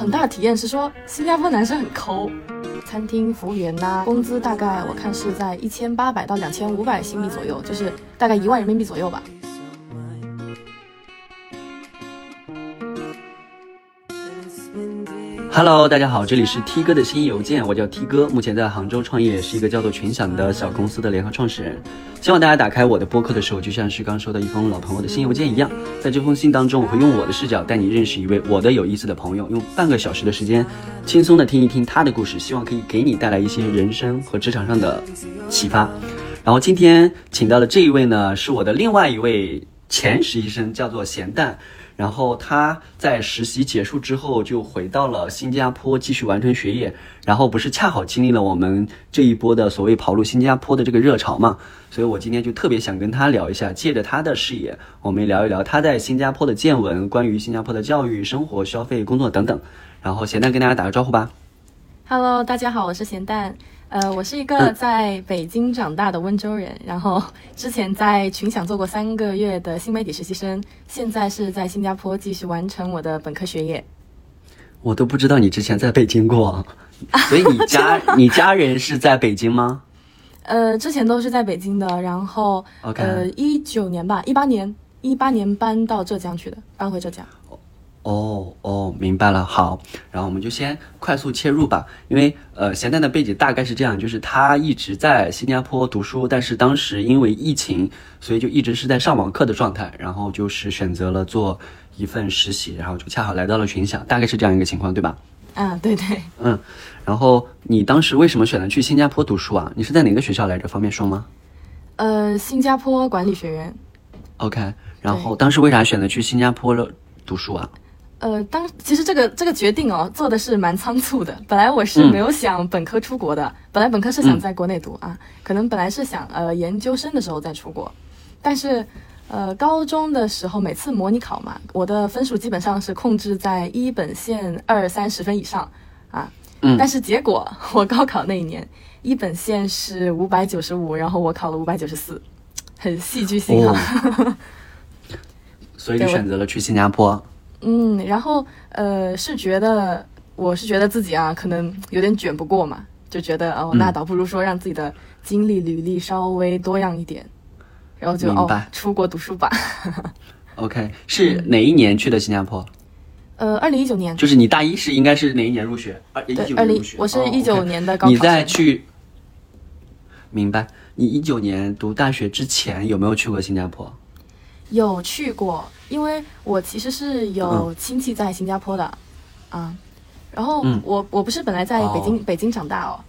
很大的体验是说，新加坡男生很抠，餐厅服务员呐、工资大概我看是在一千八百到两千五百新币左右，就是大概一万人民币左右吧。Hello，大家好，这里是 T 哥的新邮件，我叫 T 哥，目前在杭州创业，是一个叫做群享的小公司的联合创始人。希望大家打开我的播客的时候，就像是刚收到一封老朋友的新邮件一样，在这封信当中，我会用我的视角带你认识一位我的有意思的朋友，用半个小时的时间，轻松的听一听他的故事，希望可以给你带来一些人生和职场上的启发。然后今天请到的这一位呢，是我的另外一位前实习生，叫做咸蛋。然后他在实习结束之后就回到了新加坡继续完成学业，然后不是恰好经历了我们这一波的所谓跑路新加坡的这个热潮嘛，所以我今天就特别想跟他聊一下，借着他的视野，我们聊一聊他在新加坡的见闻，关于新加坡的教育、生活、消费、工作等等。然后咸蛋跟大家打个招呼吧。Hello，大家好，我是咸蛋。呃，我是一个嗯在北京长大的温州人，然后之前在群享做过三个月的新媒体实习生，现在是在新加坡继续完成我的本科学业。我都不知道你之前在北京过，所以你家你家人是在北京吗？呃，之前都是在北京的，然后呃，一九年吧，一八年，一八年搬到浙江去的，搬回浙江。哦哦，明白了。好，然后我们就先快速切入吧，因为呃，咸蛋的背景大概是这样，就是他一直在新加坡读书，但是当时因为疫情，所以就一直是在上网课的状态，然后就是选择了做一份实习，然后就恰好来到了群享，大概是这样一个情况，对吧？嗯，对对，嗯，然后你当时为什么选择去新加坡读书啊？你是在哪个学校来着？方便说吗呃，新加坡管理学院。？OK，然后当时为啥选择去新加坡了读书啊？呃，当其实这个这个决定哦，做的是蛮仓促的。本来我是嗯。没有想本科出国的，本来本科是想在国内读、啊，可能本来是想呃研究生的时候再出国，但是呃高中的时候每次模拟考嘛，我的分数基本上是控制在一本线二三十分以上啊，嗯。但是结果我高考那一年一本线是五百九十五，然后我考了五百九十四，很戏剧性啊。所以就选择了去新加坡。嗯，然后呃，是觉得我是觉得自己啊，可能有点卷不过嘛，就觉得哦，嗯那倒不如说让自己的经历履历稍微多样一点，然后就哦，出国读书吧。OK，是哪一年去的新加坡？呃，二零一九年，就是你大一是应该是哪一年入学？二一九年入学。哦我是一九年的高考你在去，明白？你一九年读大学之前有没有去过新加坡？有去过，因为我其实是有亲戚在新加坡的，啊，然后嗯。我我不是本来在北京、哦。北京长大哦，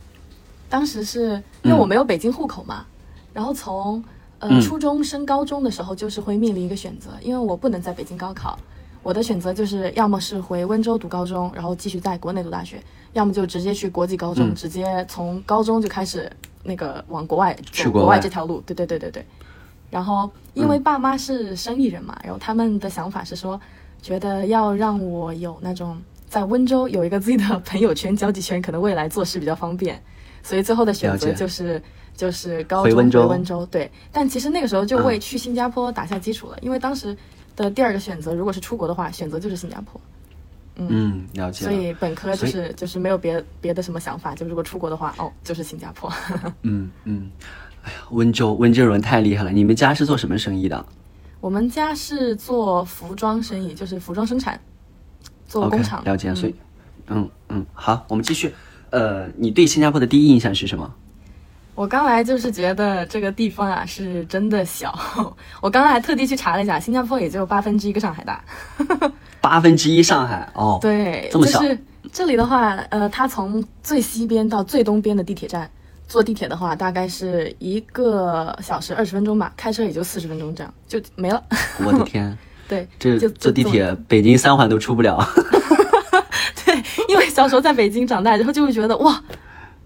当时是因为嗯我没有北京户口嘛，然后从呃、嗯。初中升高中的时候就是会面临一个选择，因为我不能在北京高考，我的选择就是要么是回温州读高中，然后继续在国内读大学，要么就直接去国际高中，嗯直接从高中就开始那个往国外去国外。走国外这条路，对对对对对。然后因为爸妈是生意人嘛，然后他们的想法是说，觉得要让我有那种在温州有一个自己的朋友圈、交际圈，可能未来做事比较方便，所以最后的选择就是就是高中回温州。温州对，但其实那个时候就为嗯去新加坡打下基础了，因为当时的第二个选择如果是出国的话，选择就是新加坡，嗯，了解所。以本科就是就是没有别别的什么想法，就如果出国的话，哦，就是新加坡。嗯 嗯，哎呀，温州温州人太厉害了。你们家是做什么生意的我们家是做服装生意，就是服装生产，做工厂。了解。嗯所以，嗯嗯，好，我们继续。呃，你对新加坡的第一印象是什么？我刚来就是觉得这个地方啊是真的小，我刚才还特地去查了一下，新加坡也就八分之一个上海大。八分之一上海哦。对，这么小就是这里的话，呃，它从最西边到最东边的地铁站，坐地铁的话大概是一个小时二十分钟吧，开车也就四十分钟这样就没了。我的天，对，这就坐地铁北京三环都出不了。对，因为小时候在北京长大，然后就会觉得哇，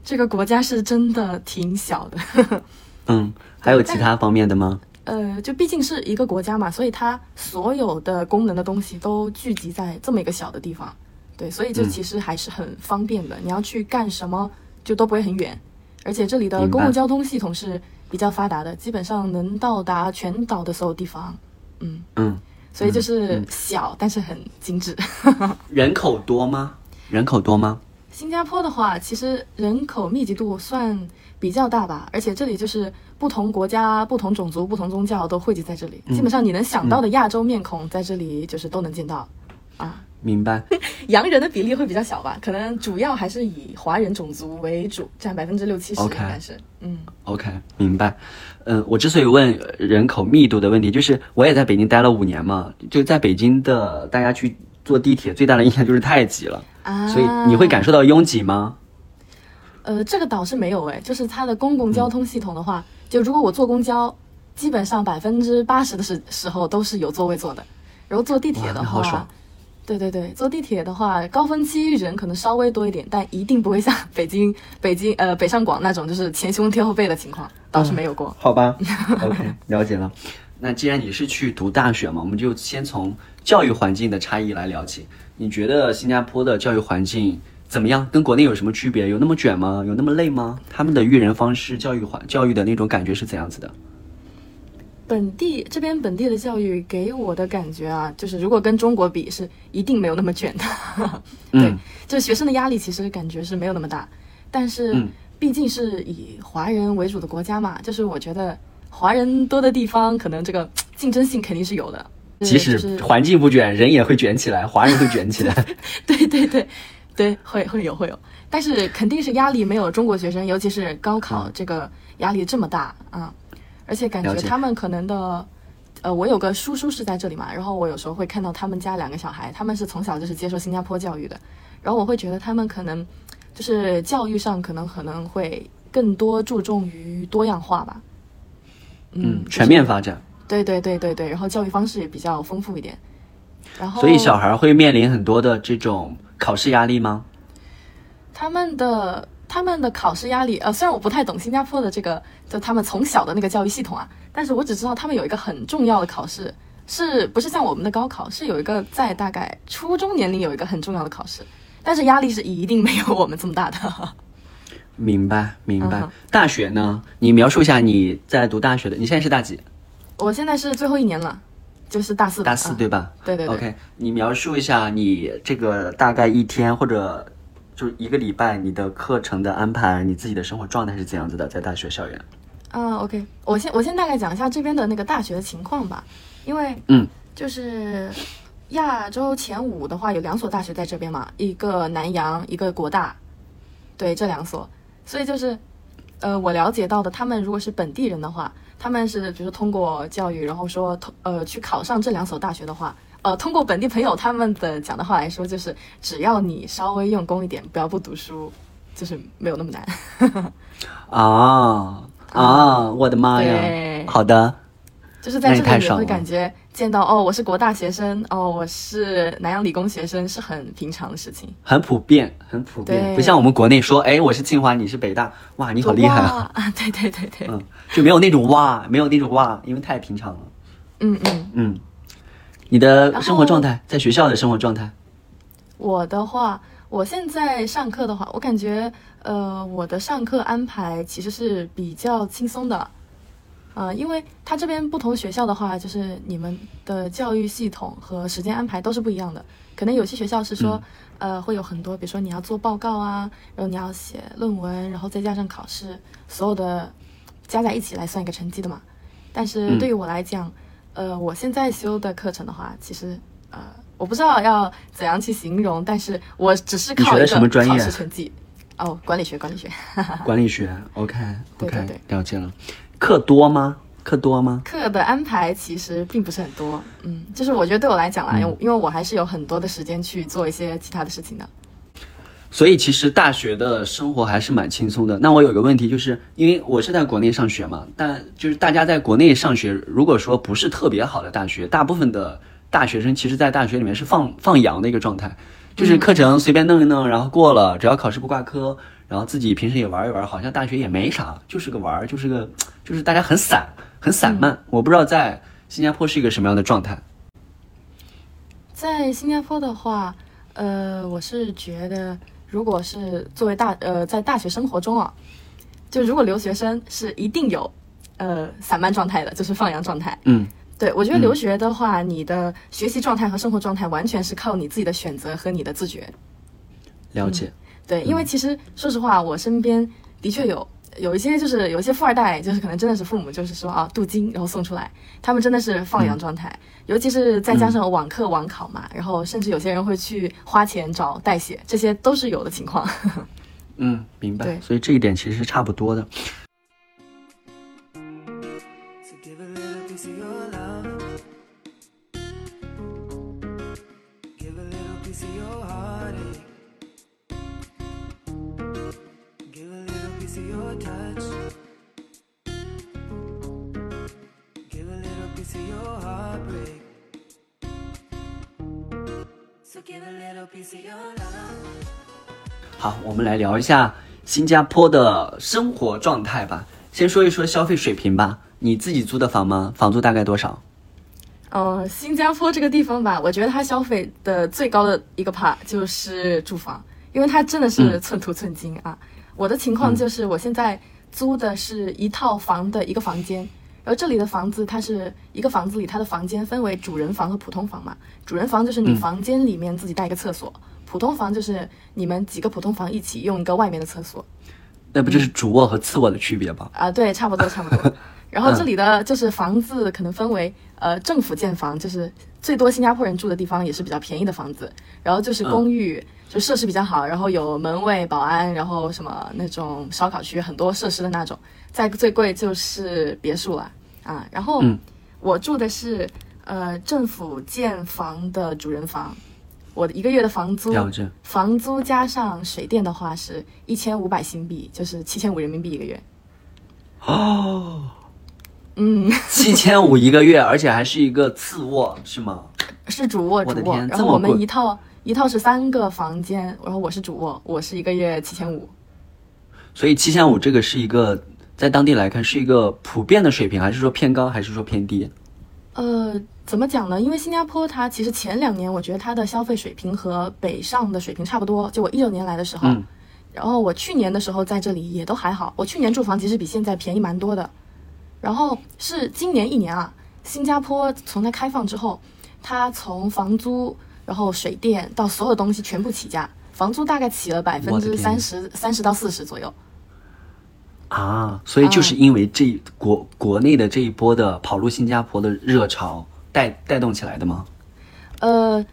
这个国家是真的挺小的。嗯，还有其他方面的吗？呃，就毕竟是一个国家嘛，所以它所有的功能的东西都聚集在这么一个小的地方，对，所以就嗯其实还是很方便的。你要去干什么，就都不会很远，而且这里的公共交通系统是比较发达的，基本上能到达全岛的所有地方。嗯，嗯，所以就是小，但是很精致。人口多吗？人口多吗？新加坡的话，其实人口密集度算比较大吧，而且这里就是不同国家、不同种族、不同宗教都汇集在这里，基本上你能想到的亚洲面孔在这里就是都能见到。啊，明白。洋人的比例会比较小吧，可能主要还是以华人种族为主，占百分之六七十应该是。嗯，OK，明白。嗯，我之所以问人口密度的问题，就是我也在北京待了五年嘛，就在北京的大家去坐地铁，最大的印象就是太挤了。啊，所以你会感受到拥挤吗？呃，这个倒是没有哎，就是它的公共交通系统的话，就如果我坐公交，基本上百分之八十的时时候都是有座位坐的，然后坐地铁的话，对对对，坐地铁的话，高峰期人可能稍微多一点，但一定不会像北京 北京呃北上广那种就是前胸贴后背的情况，倒是没有过。好吧，OK，了解了。那既然你是去读大学嘛，我们就先从教育环境的差异来聊起。你觉得新加坡的教育环境怎么样？跟国内有什么区别？有那么卷吗？有那么累吗？他们的育人方式、教育环教育的那种感觉是怎样子的？本地这边本地的教育给我的感觉啊，就是如果跟中国比，是一定没有那么卷的。对，就是学生的压力其实感觉是没有那么大。但是毕竟是以华人为主的国家嘛，就是我觉得华人多的地方，可能这个 竞争性肯定是有的。即使环境不卷，人也会卷起来，华人会卷起来。对对对，对，会会有会有，但是肯定是压力没有中国学生，尤其是高考这个压力这么大啊！而且感觉他们可能的，呃，我有个叔叔是在这里嘛，然后我有时候会看到他们家两个小孩，他们是从小就是接受新加坡教育的，然后我会觉得他们可能就是教育上可能可能会更多注重于多样化吧。嗯，全面发展。对对对对对，然后教育方式也比较丰富一点，然后所以小孩会面临很多的这种考试压力吗？他们的他们的考试压力，呃，虽然我不太懂新加坡的这个，就他们从小的那个教育系统啊，但是我只知道他们有一个很重要的考试，是不是像我们的高考，是有一个在大概初中年龄有一个很重要的考试，但是压力是一定没有我们这么大的。明白明白。大学呢？你描述一下你在读大学的，你现在是大几？我现在是最后一年了，就是大四。大四对吧？对对对。OK，你描述一下你这个大概一天或者就一个礼拜你的课程的安排，你自己的生活状态是怎样子的？在大学校园。啊，OK，我先我先大概讲一下这边的那个大学的情况吧，因为嗯，就是亚洲前五的话有两所大学在这边嘛，一个南洋，一个国大，对这两所，所以就是呃，我了解到的，他们如果是本地人的话。他们是，比如说通过教育，然后说通呃去考上这两所大学的话，呃，通过本地朋友他们的讲的话来说，就是只要你稍微用功一点，不要不读书，就是没有那么难。啊啊！我的妈呀！好的，就是在这里你会感觉见到哦，我是国大学生，哦，我是南洋理工学生，是很平常的事情，很普遍，很普遍，不像我们国内说，哎，我是清华，你是北大，哇，你好厉害啊！对对对对，嗯。就没有那种哇，没有那种哇，因为太平常了。嗯嗯嗯，你的生活状态，在学校的生活状态。我的话，我现在上课的话，我感觉呃，我的上课安排其实是比较轻松的。呃，因为他这边不同学校的话，就是你们的教育系统和时间安排都是不一样的。可能有些学校是说，呃，会有很多，比如说你要做报告啊，然后你要写论文，然后再加上考试，所有的。加在一起来算一个成绩的嘛，但是对于我来讲，呃，我现在修的课程的话，其实呃，我不知道要怎样去形容，但是我只是靠一个考试成绩。哦，管理学，管理学。管理学，OK，OK，了解了。课多吗？课多吗？课的安排其实并不是很多，嗯，就是我觉得对我来讲啦，因为因为我还是有很多的时间去做一些其他的事情的。所以其实大学的生活还是蛮轻松的。那我有个问题，就是因为我是在国内上学嘛，但就是大家在国内上学，如果说不是特别好的大学，大部分的大学生其实，在大学里面是放 放羊的一个状态，就是课程随便弄一弄，然后过了，只要考试不挂科，然后自己平时也玩一玩，好像大学也没啥，就是个玩，就是个，就是大家很散，很散漫。我不知道在新加坡是一个什么样的状态。在新加坡的话，呃，我是觉得。如果是作为大呃在大学生活中啊，就如果留学生是一定有，呃散漫状态的，就是放羊状态。嗯，对我觉得留学的话，你的学习状态和生活状态完全是靠你自己的选择和你的自觉。了解。对，因为其实说实话，我身边的确有有一些就是有一些富二代，就是可能真的是父母就是说啊镀金然后送出来，他们真的是放养状态，尤其是再加上网课网考嘛，然后甚至有些人会去花钱找代写，这些都是有的情况。嗯，明白。对所以这一点其实是差不多的。好，我们来聊一下新加坡的生活状态吧。先说一说消费水平吧。你自己租的房吗？房租大概多少？呃，新加坡这个地方吧，我觉得它消费的最高的一个 part 就是住房，因为它真的是嗯寸土寸金啊。我的情况就是，我现在租的是一套房的一个房间，然后这里的房子它是一个房子里，它的房间分为主人房和普通房嘛。主人房就是你嗯房间里面自己带一个厕所，普通房就是你们几个普通房一起用一个外面的厕所。那不就是主卧和次卧的区别吗？啊，对，差不多差不多。然后这里的就是房子可能分为呃政府建房，就是最多新加坡人住的地方，也是比较便宜的房子。然后就是公寓，就设施比较好，然后有门卫、保安，然后什么那种烧烤区，很多设施的那种。再最贵就是别墅了啊。然后嗯我住的是呃政府建房的主人房，我的一个月的房租。房租加上水电的话是一千五百新币，就是七千五人民币一个月。哦，嗯，七千五一个月，而且还是一个次卧，是吗？是主卧，我的主卧。然后我们一套一套是三个房间，然后我是主卧，我是一个月七千五。所以七千五这个是一个在当地来看是一个普遍的水平，还是说偏高，还是说偏低？呃，怎么讲呢？因为新加坡它其实前两年我觉得它的消费水平和北上的水平差不多。就我一九年来的时候，嗯然后我去年的时候在这里也都还好。我去年住房其实比现在便宜蛮多的。然后是今年一年啊，新加坡从它开放之后，它从房租、然后水电到所有东西全部起价，房租大概起了百分之三十、三十到四十左右。啊，所以就是因为这国国内的这一波的跑路新加坡的热潮带带动起来的吗？呃，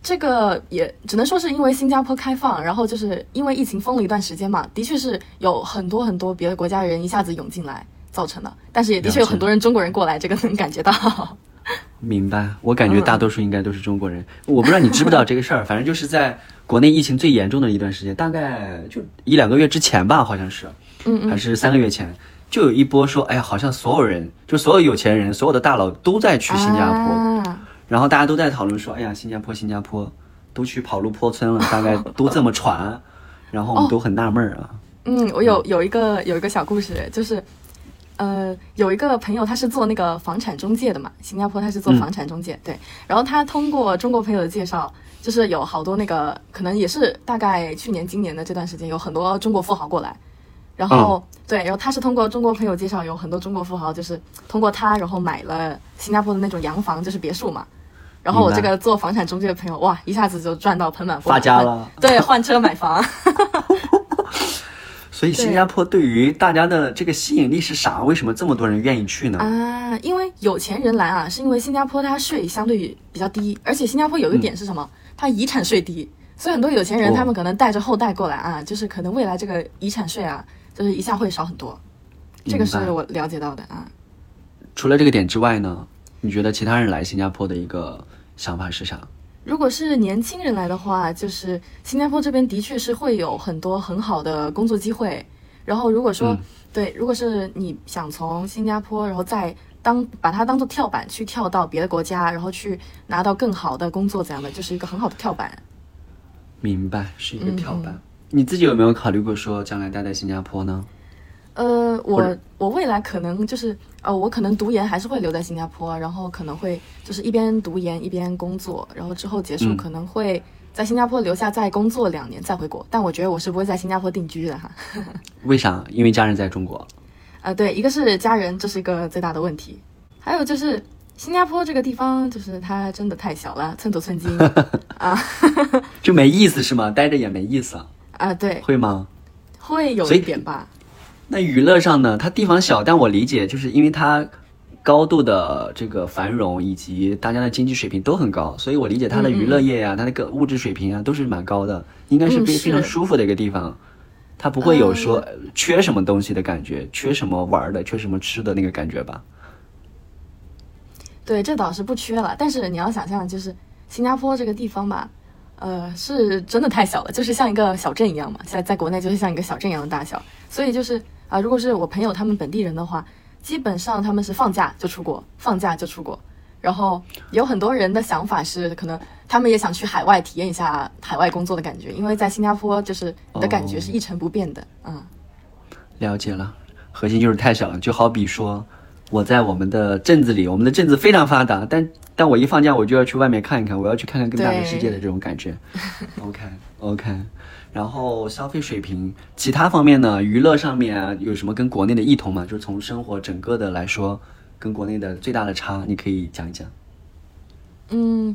这个也只能说是因为新加坡开放，然后就是因为疫情封了一段时间嘛，的确是有很多很多别的国家人一下子涌进来造成的，但是也的确有很多人中国人过来，这个能感觉到。明白，我感觉嗯大多数应该都是中国人。我不知道你知不知道这个事儿，反正就是在国内疫情最严重的一段时间，大概就一两个月之前吧，好像是，嗯还是三个月前，就有一波说，哎呀，好像所有人，就所有有钱人，所有的大佬都在去新加坡，啊、然后大家都在讨论说，哎呀，新加坡，新加坡，都去跑路坡村了，大概都这么传，然后我们都很纳闷儿啊。嗯，我有有一个有一个小故事，就是。呃，有一个朋友，他是做那个房产中介的嘛，新加坡他是做嗯房产中介，对。然后他通过中国朋友的介绍，就是有好多那个，可能也是大概去年、今年的这段时间，有很多中国富豪过来。然后、对，然后他是通过中国朋友介绍，有很多中国富豪就是通过他，然后买了新加坡的那种洋房，就是别墅嘛。然后我这个做房产中介的朋友，哇，一下子就赚到盆满钵满，发家了对，换车买房。所以新加坡对于大家的这个吸引力是啥？为什么这么多人愿意去呢？啊，因为有钱人来啊，是因为新加坡它税相对比较低，而且新加坡有一点是什么？它遗产税低，所以很多有钱人哦他们可能带着后代过来啊，就是可能未来这个遗产税啊，就是一下会少很多。这个是我了解到的啊。除了这个点之外呢，你觉得其他人来新加坡的一个想法是啥？如果是年轻人来的话，就是新加坡这边的确是会有很多很好的工作机会。然后如果说、嗯对，如果是你想从新加坡，然后再当把它当做跳板去跳到别的国家，然后去拿到更好的工作，怎样的就是一个很好的跳板。明白，是一个嗯跳板。你自己有没有考虑过说将来待在新加坡呢？呃，我我未来可能就是呃，我可能读研还是会留在新加坡，然后可能会就是一边读研一边工作，然后之后结束嗯可能会在新加坡留下再工作两年再回国，但我觉得我是不会在新加坡定居的哈。为啥？因为家人在中国。啊、对，一个是家人，这是一个最大的问题，还有就是新加坡这个地方就是它真的太小了，寸土寸金 啊 就没意思是吗？待着也没意思啊，啊，对，会吗？会有一点吧。那娱乐上呢？它地方小，但我理解就是因为它高度的这个繁荣以及大家的经济水平都很高，所以我理解它的娱乐业呀、它那个物质水平啊都是蛮高的，应该是非、非常舒服的一个地方。它不会有说呃缺什么东西的感觉，缺什么玩的，缺什么吃的那个感觉吧？对，这倒是不缺了。但是你要想象，就是新加坡这个地方吧，呃，是真的太小了，就是像一个小镇一样嘛。现在在国内就是像一个小镇一样的大小，所以就是啊、如果是我朋友他们本地人的话，基本上他们是放假就出国，放假就出国。然后有很多人的想法是，可能他们也想去海外体验一下海外工作的感觉，因为在新加坡就是你的感觉是一成不变的，嗯。了解了，核心就是太小了。就好比说，我在我们的镇子里，我们的镇子非常发达，但但我一放假我就要去外面看一看，我要去看看更大的世界的这种感觉。OK OK，然后消费水平，其他方面呢，娱乐上面啊，有什么跟国内的异同吗？就是从生活整个的来说，跟国内的最大的差，你可以讲一讲。嗯，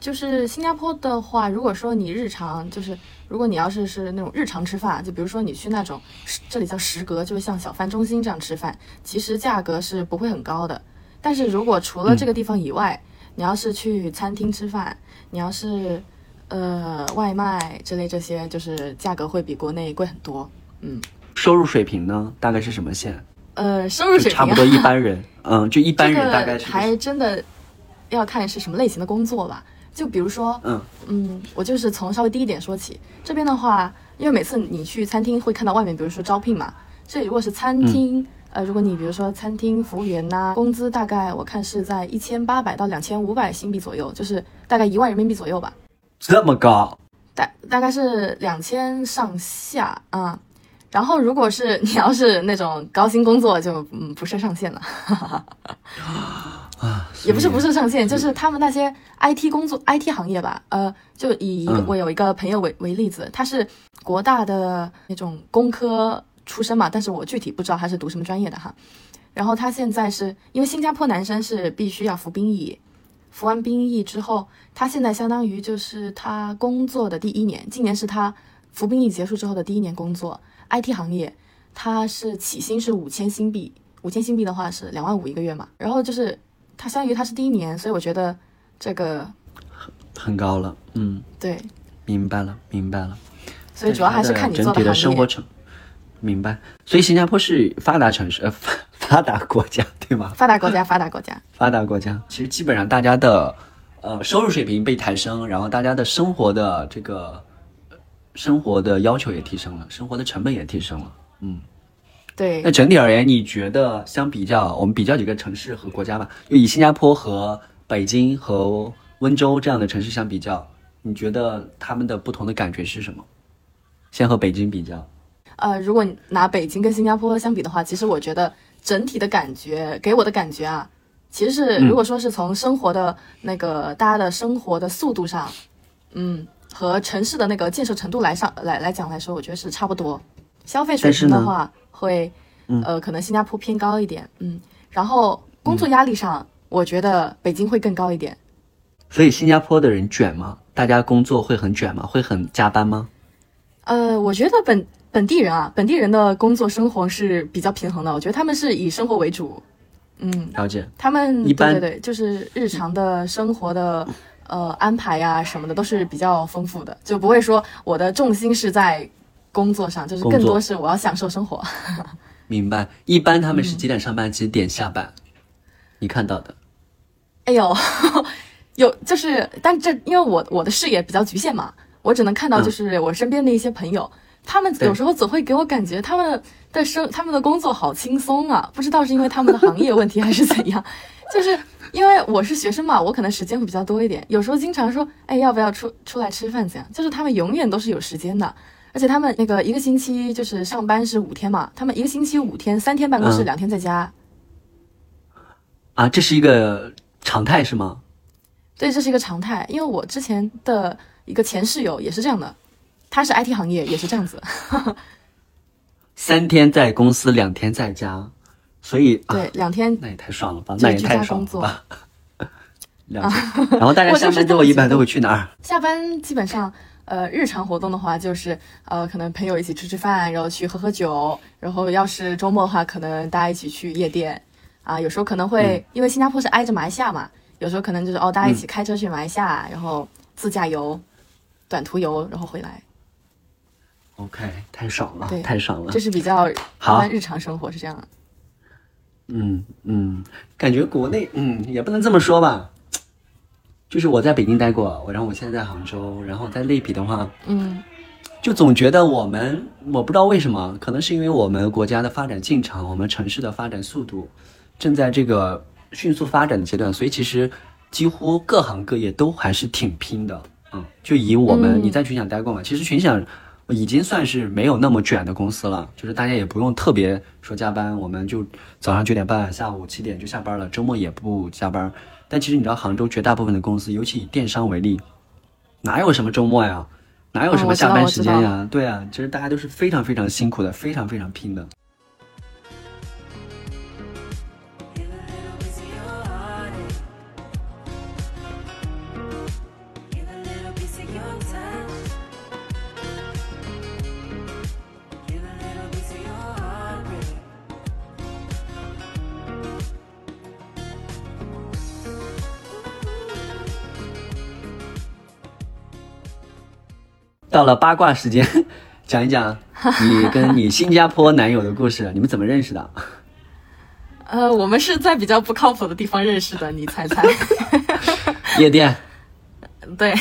就是新加坡的话，如果说你日常就是，如果你要是是那种日常吃饭，就比如说你去那种这里叫食阁，就是像小贩中心这样吃饭，其实价格是不会很高的。但是如果除了这个地方以外，你要是去餐厅吃饭，你要是呃外卖之类这些，就是价格会比国内贵很多。嗯，收入水平呢，大概是什么线？呃，收入水平、啊、差不多一般人，嗯，就一般人大概是这个还真的要看是什么类型的工作吧。就比如说，嗯嗯，我就是从稍微低一点说起。这边的话，因为每次你去餐厅会看到外面，比如说招聘嘛，这里如果是餐厅，呃，如果你比如说餐厅服务员呐、工资大概我看是在一千八百到两千五百新币左右，就是大概一万人民币左右吧，这么高，大大概是两千上下啊、然后如果是 你要是那种高薪工作就，嗯不设上限了。啊，也不是不是上线，就是他们那些 IT 工作、IT 行业吧。呃，就以一个、嗯我有一个朋友为为例子，他是国大的那种工科出身嘛，但是我具体不知道他是读什么专业的哈。然后他现在是因为新加坡男生是必须要服兵役，服完兵役之后，他现在相当于就是他工作的第一年，今年是他服兵役结束之后的第一年工作，IT 行业，他是起薪是五千新币，五千新币的话是两万五一个月嘛，然后就是他相当于他是第一年，所以我觉得这个很很高了，嗯，对，明白了，明白了。所以主要还是看你整体的。生活成，明白。所以新加坡是发达城市，呃，发 发达国家，对吗？发达国家，发达国家，发达国家，其实基本上大家的呃收入水平被抬升，然后大家的生活的这个呃生活的要求也提升了，生活的成本也提升了。嗯，对那，整体而言，你觉得相比较，我们比较几个城市和国家吧，就以新加坡和北京和温州这样的城市相比较，你觉得他们的不同的感觉是什么？先和北京比较，呃，如果你拿北京跟新加坡相比的话，其实我觉得整体的感觉给我的感觉啊，其实是嗯如果说是从生活的那个大家的生活的速度上，嗯，和城市的那个建设程度来上来来讲来说，我觉得是差不多。消费水平的话，会嗯呃可能新加坡偏高一点，嗯，然后工作压力上，我觉得北京会更高一点。所以新加坡的人卷吗？大家工作会很卷吗？会很加班吗？呃，我觉得本本地人啊，本地人的工作生活是比较平衡的。我觉得他们是以生活为主，嗯，了解。他们一般对对对，就是日常的生活的呃安排呀、什么的都是比较丰富的，就不会说我的重心是在工作上，就是更多是我要享受生活。明白。一般他们嗯是几点上班，几点下班？你看到的。哎呦，有就是，但这因为我我的视野比较局限嘛，我只能看到嗯就是我身边的一些朋友，他们有时候总会给我感觉他们的生他们的工作好轻松啊，不知道是因为他们的行业问题还是怎样，就是因为我是学生嘛，我可能时间会比较多一点，有时候经常说，哎，要不要出出来吃饭？怎样？就是他们永远都是有时间的。而且他们那个一个星期就是上班是五天嘛，他们一个星期五天，三天办公室，嗯两天在家。啊，这是一个常态是吗？对，这是一个常态。因为我之前的一个前室友也是这样的，他是 IT 行业，也是这样子。三天在公司，两天在家，所以啊对，两天那也太爽了吧，那也太爽了吧。了解。然后大家 下班之后一般都会去哪儿？下班基本上，呃，日常活动的话，就是呃，可能朋友一起吃吃饭，然后去喝喝酒，然后要是周末的话，可能大家一起去夜店，啊，有时候可能会、因为新加坡是挨着马来西亚嘛，有时候可能就是哦，大家一起开车去马来西亚，然后自驾游、短途游，然后回来，OK，太爽了对，太爽了。这。是比较好。日常生活是这样的。嗯嗯，感觉国内嗯也不能这么说吧，就是我在北京待过，我然后我现在在杭州，然后在类比的话，嗯就总觉得我们我不知道为什么，可能是因为我们国家的发展进程，我们城市的发展速度正在这个迅速发展的阶段，所以其实几乎各行各业都还是挺拼的。嗯，就以我们、嗯你在群享待过嘛，其实群享已经算是没有那么卷的公司了，就是大家也不用特别说加班，我们就早上九点半，下午七点就下班了，周末也不加班。但其实你知道，杭州绝大部分的公司，尤其以电商为例，哪有什么周末呀？哪有什么下班时间呀？对啊，其实大家都是非常非常辛苦的，非常非常拼的。到了八卦时间，讲一讲你跟你新加坡男友的故事，你们怎么认识的？呃，我们是在比较不靠谱的地方认识的，你猜猜？夜店。对，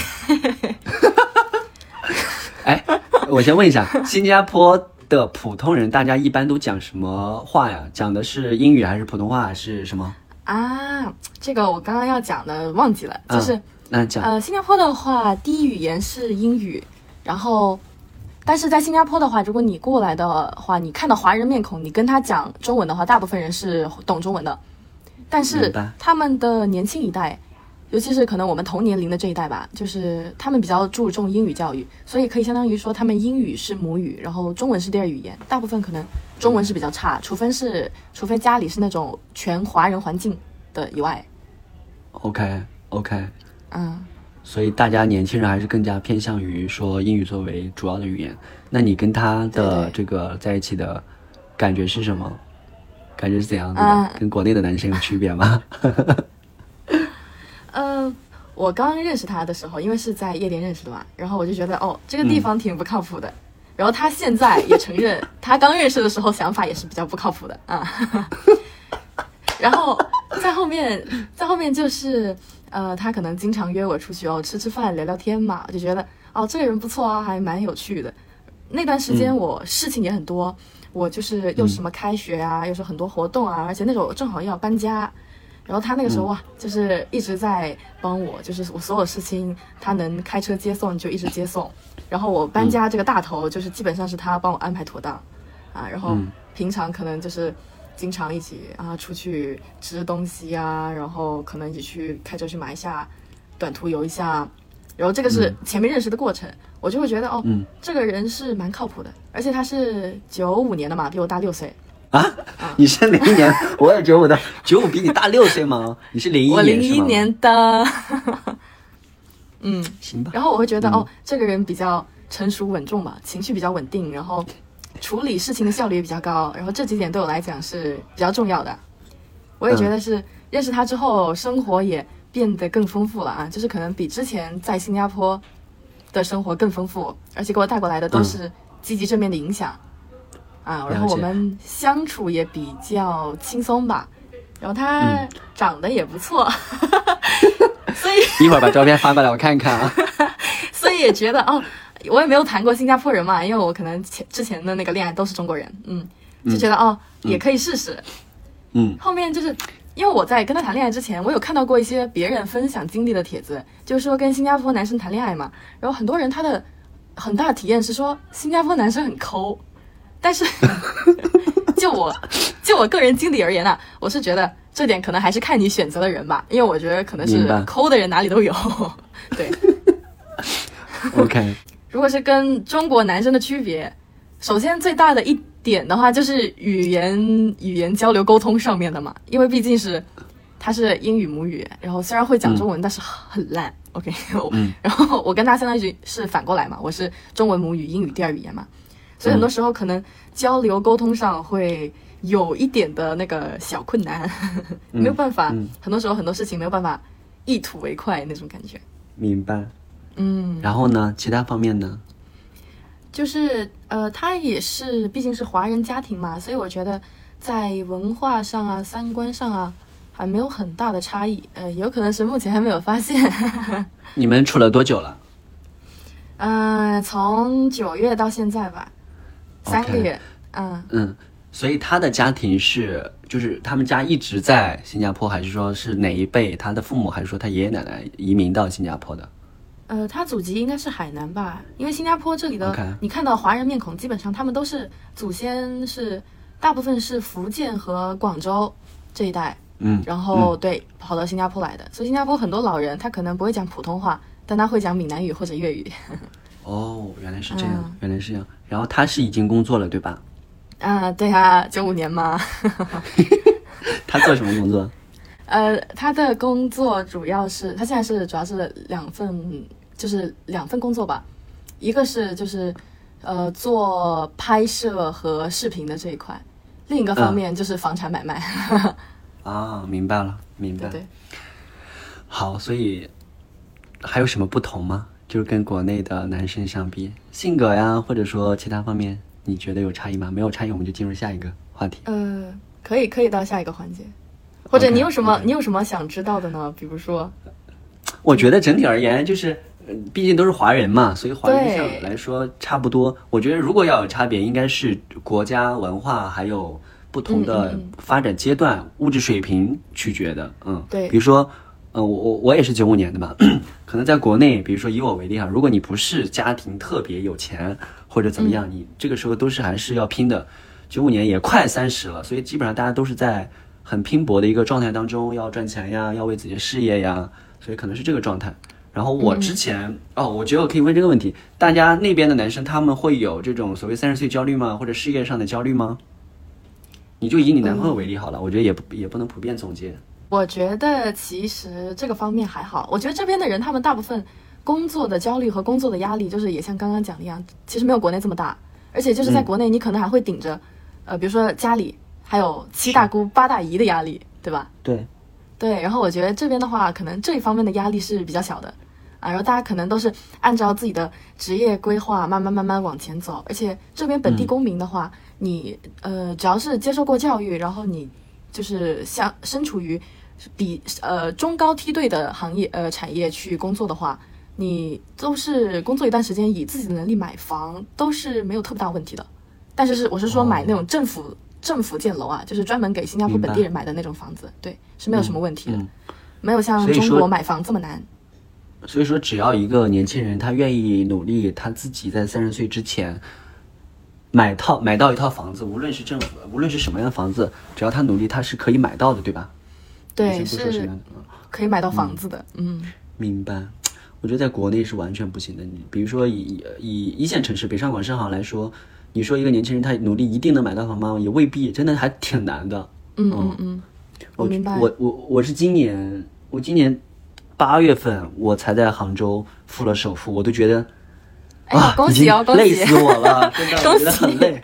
哎，我先问一下，新加坡的普通人，大家一般都讲什么话呀？讲的是英语还是普通话还是什么？啊，这个我刚刚要讲的忘记了，就是、嗯那讲，呃，新加坡的话，第一语言是英语，然后，但是在新加坡的话，如果你过来的话，你看到华人面孔，你跟他讲中文的话，大部分人是懂中文的，但是他们的年轻一代，尤其是可能我们同年龄的这一代吧，就是他们比较注重英语教育，所以可以相当于说他们英语是母语，然后中文是第二语言，大部分可能中文是比较差，除非是除非家里是那种全华人环境的以外，OK OK，嗯。所以大家年轻人还是更加偏向于说英语作为主要的语言。那你跟他的这个在一起的感觉是什么？感觉是怎样的？啊跟国内的男生有区别吗？呃，我刚认识他的时候，因为是在夜店认识的嘛，然后我就觉得哦，这个地方挺不靠谱的。然后他现在也承认，他刚认识的时候想法也是比较不靠谱的啊。然后在后面，在后面就是呃，他可能经常约我出去哦，吃吃饭、聊聊天嘛，就觉得哦，这个人不错啊，还蛮有趣的。那段时间嗯。我事情也很多，我就是又什么开学啊，又是很多活动啊，而且那时候我正好要搬家，然后他那个时候哇，就是一直在帮我，就是我所有事情他能开车接送就一直接送，然后我搬家这个大头就是基本上是他帮我安排妥当，啊，然后嗯。平常可能就是经常一起啊出去吃东西啊，然后可能一起去开车去马来西亚短途游一下，然后这个是前面认识的过程，我就会觉得哦，嗯。这个人是蛮靠谱的，而且他是九五年的嘛，比我大六岁，啊，你是零一年，我也九五的，九五比你大六岁吗？你是零一我？零一年的，嗯，行吧。然后我会觉得、嗯。哦，这个人比较成熟稳重吧，情绪比较稳定，然后处理事情的效率也比较高，然后这几点对我来讲是比较重要的。我也觉得是认识他之后，生活也变得更丰富了啊，就是可能比之前在新加坡的生活更丰富，而且给我带过来的都是积极正面的影响、啊。然后我们相处也比较轻松吧，然后他嗯长得也不错，所以。一会儿把照片发过来，我看看啊。所以也觉得哦，我也没有谈过新加坡人嘛，因为我可能前之前的那个恋爱都是中国人，嗯，就觉得、哦也可以试试。嗯。后面就是因为我在跟他谈恋爱之前，我有看到过一些别人分享经历的帖子，就是说跟新加坡男生谈恋爱嘛，然后很多人他的很大的体验是说新加坡男生很抠，但是就我就我个人经历而言啊，我是觉得这点可能还是看你选择的人吧，因为我觉得可能是抠的人哪里都有，对。OK，如果是跟中国男生的区别，首先最大的一点的话，就是语言语言交流沟通上面的嘛，因为毕竟是他是英语母语，然后虽然会讲中文，但是很烂。OK，嗯然后我跟他相当于是反过来嘛，我是中文母语，英语第二语言嘛，所以很多时候可能交流沟通上会有一点的那个小困难，没有办法，嗯很多时候很多事情没有办法一吐为快那种感觉。明白。嗯，然后呢，其他方面呢？就是呃，他也是毕竟是华人家庭嘛，所以我觉得在文化上啊、三观上啊，还没有很大的差异。呃，有可能是目前还没有发现。你们处了多久了？嗯、从九月到现在吧，三个月。嗯，嗯，所以他的家庭是，就是他们家一直在新加坡，还是说是哪一辈他的父母，还是说他爷爷奶奶移民到新加坡的？呃，他祖籍应该是海南吧，因为新加坡这里的你看到华人面孔，基本上他们都是祖先是大部分是福建和广州这一带。嗯，然后对跑到新加坡来的，所以新加坡很多老人他可能不会讲普通话，但他会讲闽南语或者粤语。哦，原来是这样，嗯原来是这样。然后他是已经工作了，对吧？啊，对啊，九五年嘛。他做什么工作？呃，他的工作主要是他现在是主要是两份，就是两份工作吧，一个是就是呃做拍摄和视频的这一块，另一个方面就是房产买卖。啊，明白了，明白。对对。好，所以还有什么不同吗？就是跟国内的男生相比，性格呀，或者说其他方面，你觉得有差异吗？没有差异，我们就进入下一个话题。呃，可以可以到下一个环节，或者你有什么你有什么想知道的呢？比如说，我觉得整体而言，就是，呃毕竟都是华人嘛，所以华人对上来说差不多。我觉得如果要有差别，应该是国家文化还有不同的嗯嗯嗯发展阶段、物质水平取决的。嗯，对比如说，呃，我我我也是九五年的嘛，可能在国内，比如说以我为例哈，如果你不是家庭特别有钱或者怎么样，嗯你这个时候都是还是要拼的。九五年也快三十了，所以基本上大家都是在很拼搏的一个状态当中，要赚钱呀，要为自己的事业呀，所以可能是这个状态。然后我之前、哦，我觉得我可以问这个问题：大家那边的男生他们会有这种所谓三十岁焦虑吗？或者事业上的焦虑吗？你就以你男朋友为例好了，我觉得也不也不能普遍总结。我觉得其实这个方面还好。我觉得这边的人，他们大部分工作的焦虑和工作的压力，就是也像刚刚讲的一样，其实没有国内这么大。而且就是在国内，你可能还会顶着，呃，比如说家里还有七大姑八大姨的压力，对吧？对，对。然后我觉得这边的话，可能这一方面的压力是比较小的啊。然后大家可能都是按照自己的职业规划，慢慢慢慢往前走。而且这边本地公民的话，你呃，只要是接受过教育，然后你就是像身处于比呃中高梯队的行业呃产业去工作的话，你都是工作一段时间，以自己的能力买房都是没有特别大问题的。但是是我是说买那种政府、政府建楼啊，就是专门给新加坡本地人买的那种房子，对，是没有什么问题的，嗯没有像中国买房这么难。所以说，只要一个年轻人他愿意努力，他自己在三十岁之前买套买到一套房子，无论是政府，无论是什么样的房子，只要他努力，他是可以买到的，对吧？对，是可以买到房子的，嗯明白。我觉得在国内是完全不行的。你比如说以以一线城市北上广深杭来说，你说一个年轻人他努力一定能买到房吗？也未必，真的还挺难的。嗯嗯嗯，我明白。我我我是今年，我今年八月份我才在杭州付了首付，我都觉得哎啊，恭喜哦已经累死我了，真的，恭我觉得喜很累。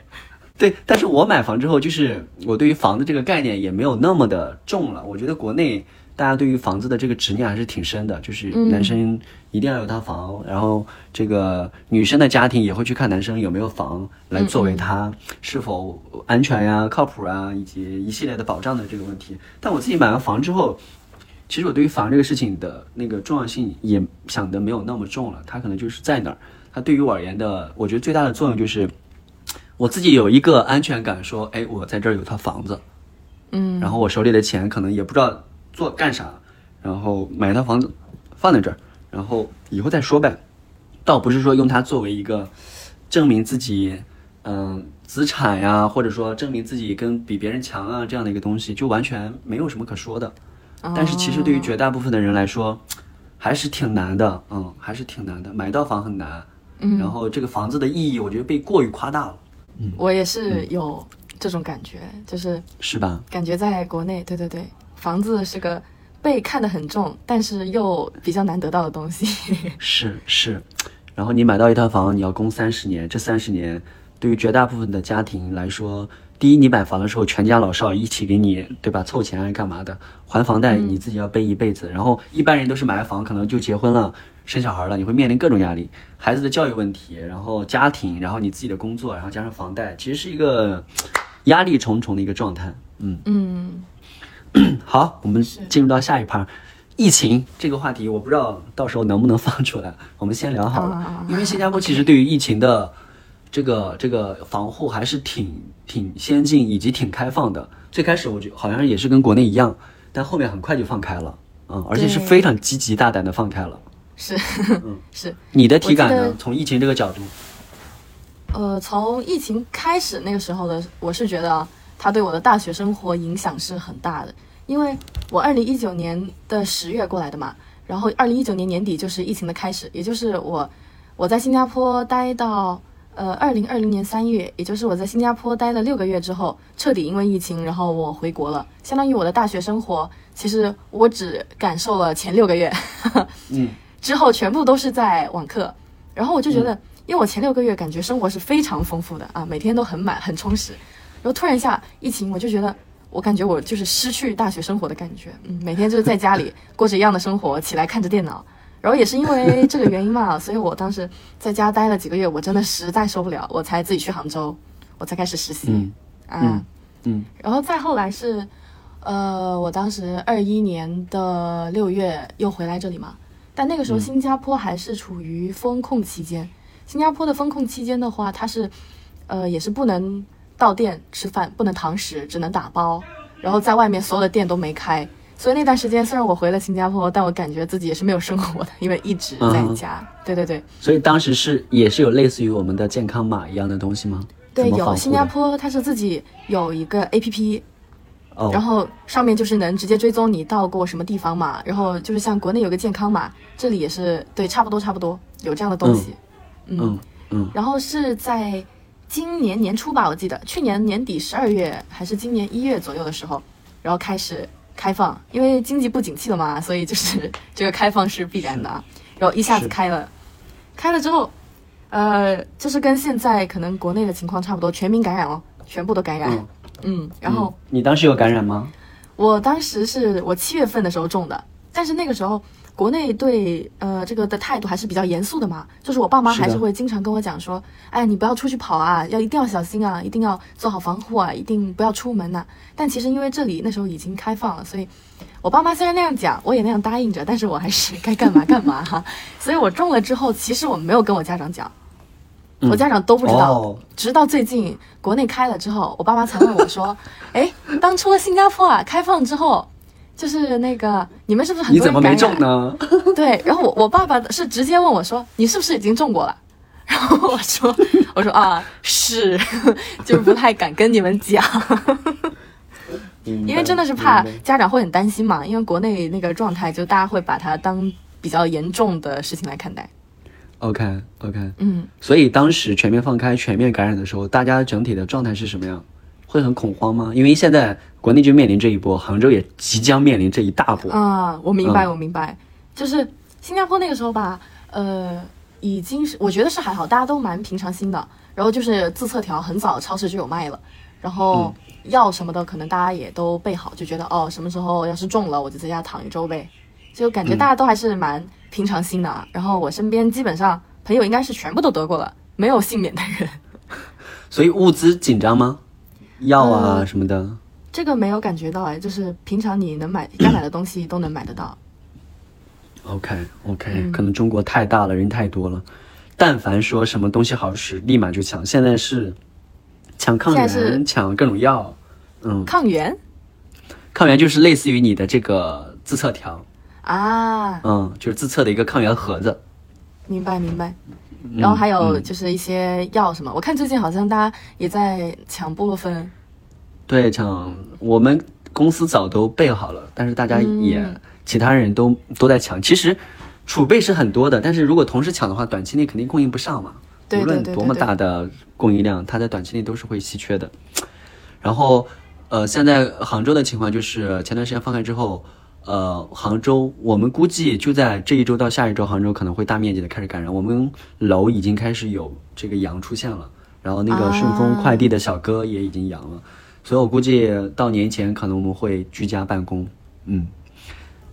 对，但是我买房之后，就是我对于房子这个概念也没有那么的重了。我觉得国内大家对于房子的这个执念还是挺深的，就是嗯男生一定要有套房，然后这个女生的家庭也会去看男生有没有房，来作为他是否安全呀、靠谱啊，以及一系列的保障的这个问题。但我自己买完房之后，其实我对于房这个事情的那个重要性也想的没有那么重了，它可能就是在哪儿。它对于我而言的，我觉得最大的作用就是，我自己有一个安全感，说，哎，我在这儿有套房子，嗯，然后我手里的钱可能也不知道做干啥，然后买一套房子放在这儿，然后以后再说呗。倒不是说用它作为一个证明自己，嗯、资产呀，或者说证明自己跟比别人强啊这样的一个东西，就完全没有什么可说的。但是其实对于绝大部分的人来说，还是挺难的，嗯，还是挺难的。买到房很难，嗯然后这个房子的意义，我觉得被过于夸大了，嗯我也是有这种感觉，就是是吧？感觉在国内，对对对，房子是个被看得很重，但是又比较难得到的东西。是是，然后你买到一套房，你要供三十年，这三十年对于绝大部分的家庭来说，第一，你买房的时候全家老少一起给你，对吧？凑钱还是干嘛的？还房贷你自己要背一辈子。然后一般人都是买了房，可能就结婚了。生小孩了，你会面临各种压力，孩子的教育问题，然后家庭，然后你自己的工作，然后加上房贷，其实是一个压力重重的一个状态。嗯，嗯，好，我们进入到下一趴，疫情这个话题，我不知道到时候能不能放出来，我们先聊好了。啊，因为新加坡其实对于疫情的这个这个防护还是挺挺先进以及挺开放的。最开始我觉得好像也是跟国内一样，但后面很快就放开了，嗯，而且是非常积极大胆的放开了。是嗯。是，你的体感呢？从疫情这个角度，呃，从疫情开始那个时候的，我是觉得它对我的大学生活影响是很大的，因为我二零一九年的十月过来的嘛，然后二零一九年年底就是疫情的开始，也就是我我在新加坡待到呃二零二零年三月，也就是我在新加坡待了六个月之后，彻底因为疫情，然后我回国了，相当于我的大学生活，其实我只感受了前六个月，嗯，之后全部都是在网课，然后我就觉得，因为我前六个月感觉生活是非常丰富的啊，每天都很满很充实，然后突然一下疫情，我就觉得。我感觉我就是失去大学生活的感觉，嗯，每天就是在家里过着一样的生活，起来看着电脑，然后也是因为这个原因嘛，所以我当时在家待了几个月，我真的实在受不了，我才自己去杭州，我才开始实习，嗯。啊，嗯嗯。然后再后来是，呃，我当时二一年的六月又回来这里嘛，但那个时候新加坡还是处于风控期间。新加坡的风控期间的话，它是，呃，也是不能到店吃饭，不能堂食，只能打包，然后在外面所有的店都没开。所以那段时间虽然我回了新加坡，但我感觉自己也是没有生活的，因为一直在家。对对对。所以当时是也是有类似于我们的健康码一样的东西吗？对，有新加坡它是自己有一个 A P P，哦，然后上面就是能直接追踪你到过什么地方嘛，然后就是像国内有个健康码，这里也是对，差不多差不多有这样的东西。嗯嗯然后是在今年年初吧，我记得去年年底十二月还是今年一月左右的时候，然后开始开放，因为经济不景气了嘛，所以就是这个开放是必然的啊。然后一下子开了，开了之后，呃，就是跟现在可能国内的情况差不多，全民感染哦，全部都感染。嗯嗯，然后。嗯你当时有感染吗？我当时是我七月份的时候中的，但是那个时候国内对呃这个的态度还是比较严肃的嘛，就是我爸妈还是会经常跟我讲说，哎，你不要出去跑啊，要一定要小心啊，一定要做好防护啊，一定不要出门呐、但其实因为这里那时候已经开放了，所以我爸妈虽然那样讲，我也那样答应着，但是我还是该干嘛干嘛哈。所以我中了之后，其实我没有跟我家长讲，嗯我家长都不知道。哦直到最近国内开了之后，我爸妈才问我说：“哎，当初新加坡啊开放之后，就是那个你们是不是很你怎么没多人感染？”中呢？对，然后我我爸爸是直接问我说：“你是不是已经中过了？” 然后我说：“我说啊，是，就不太敢跟你们讲，因为真的是怕家长会很担心嘛，因为国内那个状态，就大家会把它当比较严重的事情来看待。OK OK，嗯，所以当时全面放开、全面感染的时候，大家整体的状态是什么样？会很恐慌吗？因为现在国内就面临这一波，杭州也即将面临这一大波。啊，我明白，嗯我明白，就是新加坡那个时候吧，呃，已经是我觉得是还好，大家都蛮平常心的。然后就是自测条很早超市就有卖了，然后药什么的可能大家也都备好，就觉得哦，什么时候要是中了，我就在家躺一周呗，就感觉大家都还是蛮平常心的啊。然后我身边基本上朋友应该是全部都得过了，没有幸免的人。所以物资紧张吗？药啊呃什么的。这个没有感觉到哎，就是平常你能买该买的东西都能买得到。OK OK，、嗯可能中国太大了，人太多了，但凡说什么东西好使，立马就抢。现在是抢抗原，抢各种药。嗯，抗原抗原就是类似于你的这个自测条，啊，嗯，就是自测的一个抗原盒子。明白明白。然后还有嗯就是一些药什么，我看最近好像大家也在抢布洛芬。对，抢我们公司早都备好了，但是大家也、嗯其他人都都在抢。其实储备是很多的，但是如果同时抢的话，短期内肯定供应不上嘛。无论多么大的供应量，它在短期内都是会稀缺的。然后，呃，现在杭州的情况就是前段时间放开之后，呃，杭州我们估计就在这一周到下一周，杭州可能会大面积的开始感染。我们楼已经开始有这个阳出现了，然后那个顺丰快递的小哥也已经阳了，所以我估计到年前可能我们会居家办公。嗯，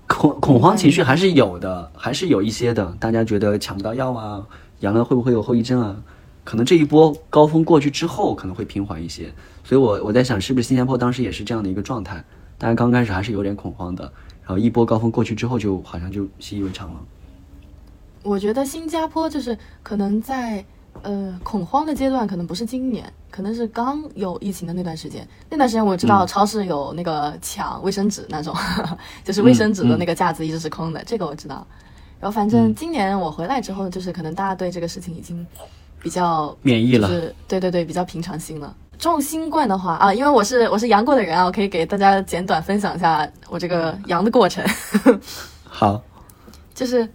恐恐慌情绪还是有的，还是有一些的。大家觉得抢不到药啊，阳了会不会有后遗症啊？可能这一波高峰过去之后，可能会平缓一些。所以我我在想，是不是新加坡当时也是这样的一个状态？大家刚开始还是有点恐慌的，然后一波高峰过去之后，就好像就习以为常了。我觉得新加坡就是可能在呃恐慌的阶段，可能不是今年，可能是刚有疫情的那段时间。那段时间我知道超市有那个抢卫生纸那种，就是卫生纸的那个架子一直是空的，这个我知道。然后反正今年我回来之后，就是可能大家对这个事情已经比较免疫了就是对对对，比较平常心了。中新冠的话啊，因为我是我是阳过的人啊，我可以给大家简短分享一下我这个阳的过程。好，就是，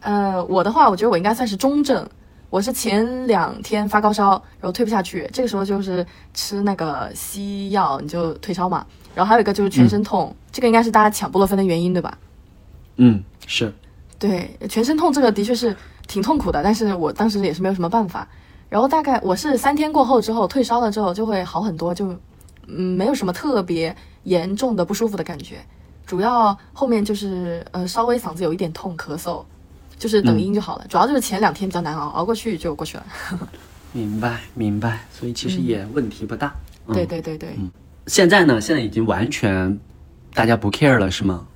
呃，我的话，我觉得我应该算是中症。我是前两天发高烧，然后退不下去，这个时候就是吃那个西药，你就退烧嘛。然后还有一个就是全身痛，这个应该是大家抢布洛芬的原因，对吧？嗯，是，对，全身痛这个的确是挺痛苦的，但是我当时也是没有什么办法。然后大概我是三天过后之后退烧了之后就会好很多，就嗯没有什么特别严重的不舒服的感觉，主要后面就是呃稍微嗓子有一点痛咳嗽，就是等音就好了。主要就是前两天比较难熬，熬过去就过去了。明白明白。所以其实也问题不大。嗯、对对对对，现在呢，现在已经完全大家不 care 了，是吗？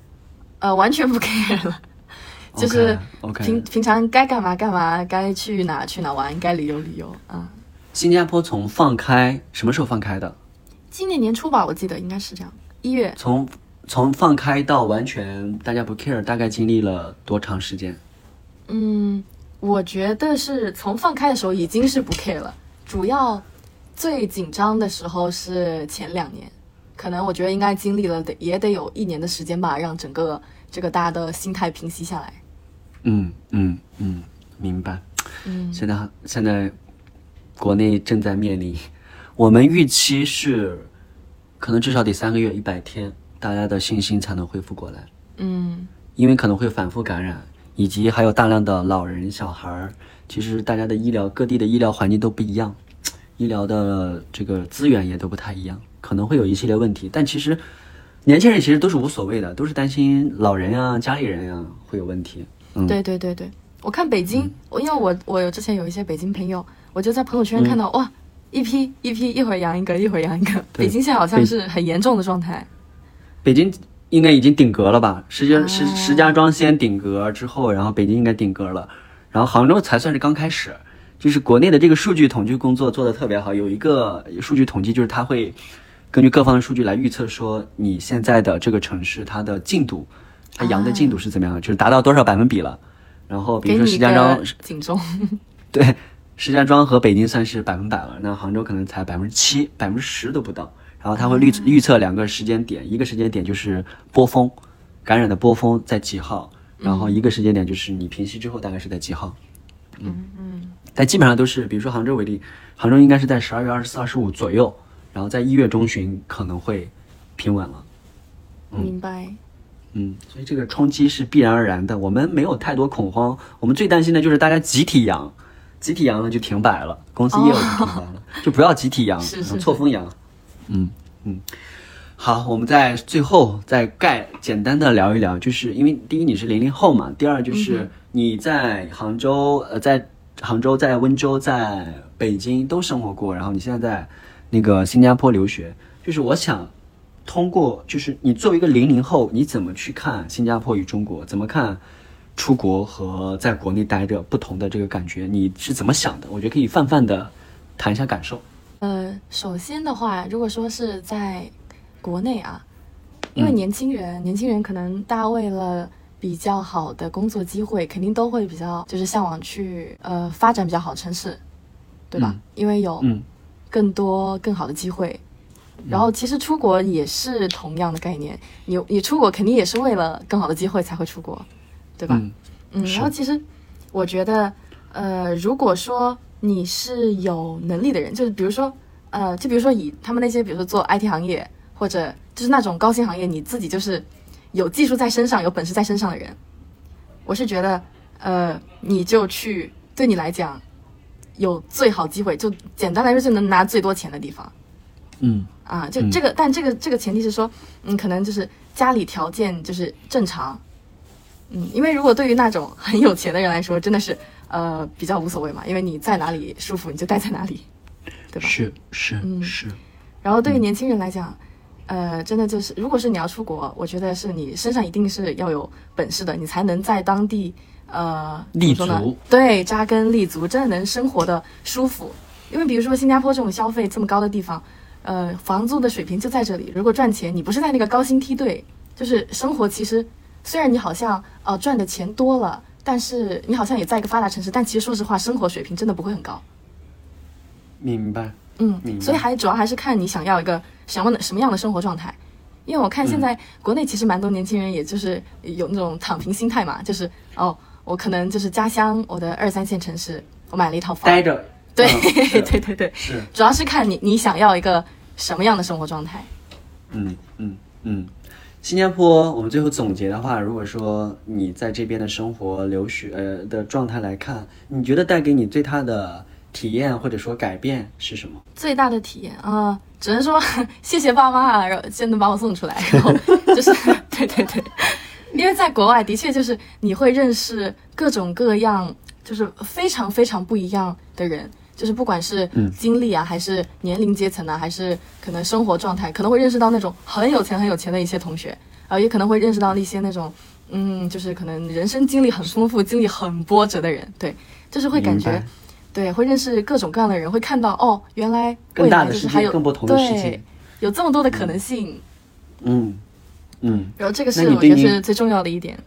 呃完全不 care 了。就是平。平常该干嘛干嘛，该去哪去哪玩，该旅游旅游啊。新加坡从放开什么时候放开的？今年年初吧，我记得应该是这样，一月。从从放开到完全大家不 care，大概经历了多长时间？嗯，我觉得是从放开的时候已经是不 care 了，主要最紧张的时候是前两年，可能我觉得应该经历了得也得有一年的时间吧，让整个这个大家的心态平息下来。嗯嗯嗯，明白。嗯现在现在国内正在面临，我们预期是可能至少得三个月一百天，大家的信心才能恢复过来，嗯因为可能会反复感染，以及还有大量的老人、小孩儿。其实大家的医疗各地的医疗环境都不一样，医疗的这个资源也都不太一样，可能会有一系列问题。但其实年轻人其实都是无所谓的，都是担心老人呀、家里人呀会有问题。嗯，对对对对，我看北京，我因为我我有之前有一些北京朋友，我就在朋友圈看到、哇，一批一批，一会儿阳一个，一会儿阳一个。北京现在好像是很严重的状态。北京应该已经顶格了吧？石家啊石石家庄先顶格之后，然后北京应该顶格了，然后杭州才算是刚开始。就是国内的这个数据统计工作做得特别好，有一个数据统计，就是它会根据各方的数据来预测说你现在的这个城市它的进度，它阳的进度是怎么样的，就是达到多少百分比了。然后比如说石家庄个警钟。对，石家庄和北京算是百分百了，那杭州可能才百分之七、百分之十都不到。然后它会预预测两个时间点，一个时间点就是波峰，感染的波峰在几号，然后一个时间点就是你平息之后大概是在几号。嗯嗯但基本上都是，比如说杭州为例，杭州应该是在十二月二十四、二十五左右，然后在一月中旬可能会平稳了。明白。嗯，所以这个冲击是必然而然的，我们没有太多恐慌，我们最担心的就是大家集体阳，集体阳了就停摆了，公司业务就停摆了，就不要集体阳，错峰阳。嗯嗯，好，我们在最后再概简单的聊一聊，就是因为第一你是零零后嘛，第二就是你在杭州，呃，在杭州、在温州、在北京都生活过，然后你现在在那个新加坡留学，就是我想通过，就是你作为一个零零后，你怎么去看新加坡与中国？怎么看出国和在国内待着不同的这个感觉？你是怎么想的？我觉得可以泛泛的谈一下感受。呃，首先的话，如果说是在国内啊，因为嗯年轻人，年轻人可能大家为了比较好的工作机会，肯定都会比较就是向往去呃发展比较好的城市，对吧？嗯因为有嗯更多更好的机会。然后其实出国也是同样的概念，你你出国肯定也是为了更好的机会才会出国，对吧？嗯嗯，然后其实我觉得，呃，如果说你是有能力的人，就是比如说，呃，就比如说以他们那些，比如说做 IT 行业，或者就是那种高薪行业，你自己就是有技术在身上、有本事在身上的人，我是觉得，呃，你就去，对你来讲有最好机会，就简单来说就能拿最多钱的地方。嗯。啊，就这个，但这个这个前提是说，嗯，可能就是家里条件就是正常，嗯，因为如果对于那种很有钱的人来说，真的是呃比较无所谓嘛，因为你在哪里舒服你就待在哪里，对吧？是是嗯是，然后对于年轻人来讲，呃，真的就是，如果是你要出国，我觉得是你身上一定是要有本事的，你才能在当地呃立足对，扎根立足，真的能生活的舒服。因为比如说新加坡这种消费这么高的地方，呃，房租的水平就在这里。如果赚钱，你不是在那个高薪梯队，就是生活其实虽然你好像呃赚的钱多了，但是你好像也在一个发达城市，但其实说实话，生活水平真的不会很高。明白。嗯明，白所以还主要还是看你想要一个什么的什么样的生活状态。因为我看现在国内其实蛮多年轻人，也就是有那种躺平心态嘛，就是哦，我可能就是家乡我的二三线城市，我买了一套房，待着。对、嗯 对对对，是，主要是看你你想要一个什么样的生活状态。嗯嗯嗯。新加坡，我们最后总结的话，如果说你在这边的生活、留学的状态来看，你觉得带给你最大的体验或者说改变是什么？最大的体验啊、只能说谢谢爸妈啊，然后先能把我送出来，然 后就是对对对，因为在国外的确就是你会认识各种各样，就是非常非常不一样的人，就是不管是嗯经历啊，还是年龄阶层啊，还是可能生活状态，可能会认识到那种很有钱很有钱的一些同学，啊，也可能会认识到一些那种嗯，就是可能人生经历很丰富、经历很波折的人，对，就是会感觉。对，会认识各种各样的人，会看到哦，原来更未来就是还有更不同的世界。，有这么多的可能性。嗯嗯，然后这个是我觉得是最重要的一点。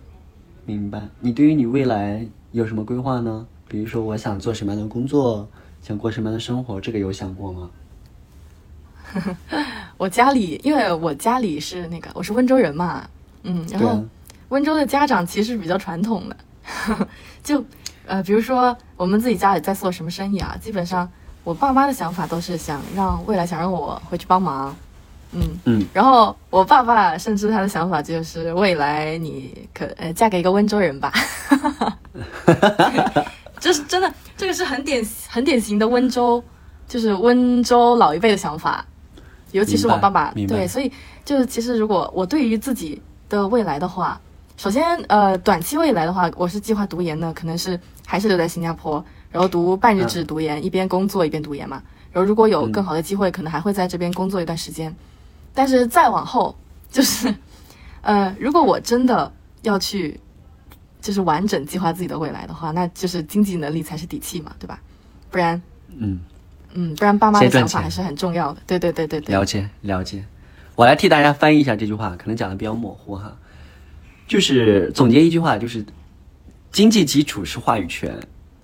明白。你对于你未来有什么规划呢？比如说，我想做什么样的工作，想过什么样的生活，这个有想过吗？我家里，因为我家里是那个我是温州人嘛，嗯，然后温州的家长其实比较传统的，就呃，比如说我们自己家里在做什么生意啊，基本上我爸妈的想法都是想让未来想让我回去帮忙，嗯，嗯，然后我爸爸甚至他的想法就是未来你可呃嫁给一个温州人吧，这是真的，这个是很典很典型的温州，就是温州老一辈的想法，尤其是我爸爸，对，所以就是其实如果我对于自己的未来的话，首先呃短期未来的话，我是计划读研的，可能是还是留在新加坡，然后读半日制读研，一边工作一边读研嘛。然后如果有更好的机会，可能还会在这边工作一段时间。但是再往后，就是，呃，如果我真的要去，就是完整计划自己的未来的话，那就是经济能力才是底气嘛，对吧？不然，嗯，嗯，不然爸妈的想法还是很重要的。对对对对对，了解了解。我来替大家翻译一下这句话，可能讲的比较模糊哈。就是总结一句话，就是经济基础是话语权。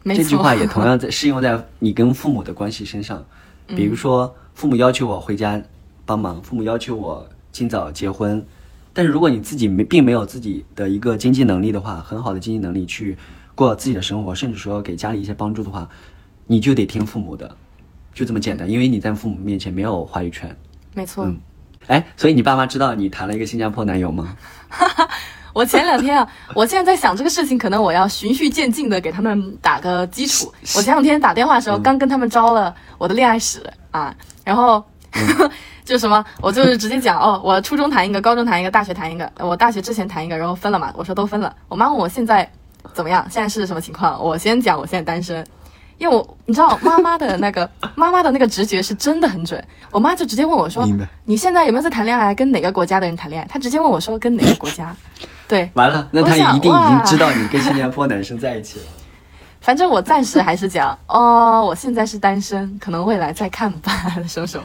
这句话也 同样在适用在你跟父母的关系身上。比如说，父母要求我回家帮忙，父母要求我尽早结婚，但是如果你自己没并没有自己的一个经济能力的话，很好的经济能力去过自己的生活，甚至说给家里一些帮助的话，你就得听父母的，就这么简单，因为你在父母面前没有话语权。没错。嗯哎，所以你爸妈知道你谈了一个新加坡男友吗？我前两天啊，我现在在想这个事情，可能我要循序渐进的给他们打个基础。我前两天打电话的时候，刚跟他们招了我的恋爱史啊，然后。就什么，我就是直接讲哦，我初中谈一个，高中谈一个，大学谈一个，我大学之前谈一个，然后分了嘛，我说都分了。我妈问我现在怎么样，现在是什么情况，我先讲我现在单身，因为我你知道妈妈的那个 妈妈的那个直觉是真的很准，我妈就直接问我说，你现在有没有在谈恋爱，跟哪个国家的人谈恋爱？她直接问我说跟哪个国家，对，完了，那她一定已经知道你跟新加坡男生在一起了。反正我暂时还是讲 哦，我现在是单身，可能未来再看吧，收手，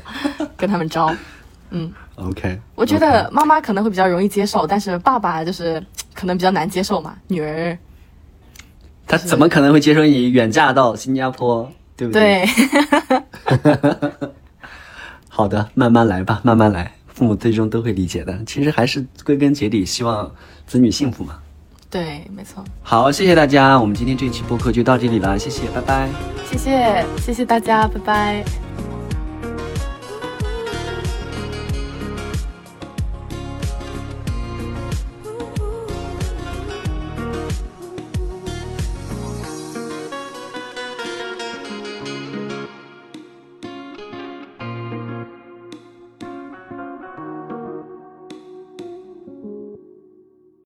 跟他们招。嗯，OK，我觉得妈妈可能会比较容易接受，但是爸爸就是可能比较难接受嘛。女儿他怎么可能会接受你远嫁到新加坡，对不对？对，好的，慢慢来吧，慢慢来，父母最终都会理解的。其实还是归根结底希望子女幸福嘛。对，没错。好，谢谢大家，我们今天这期播客就到这里了，谢谢，拜拜。谢谢，谢谢大家，拜拜。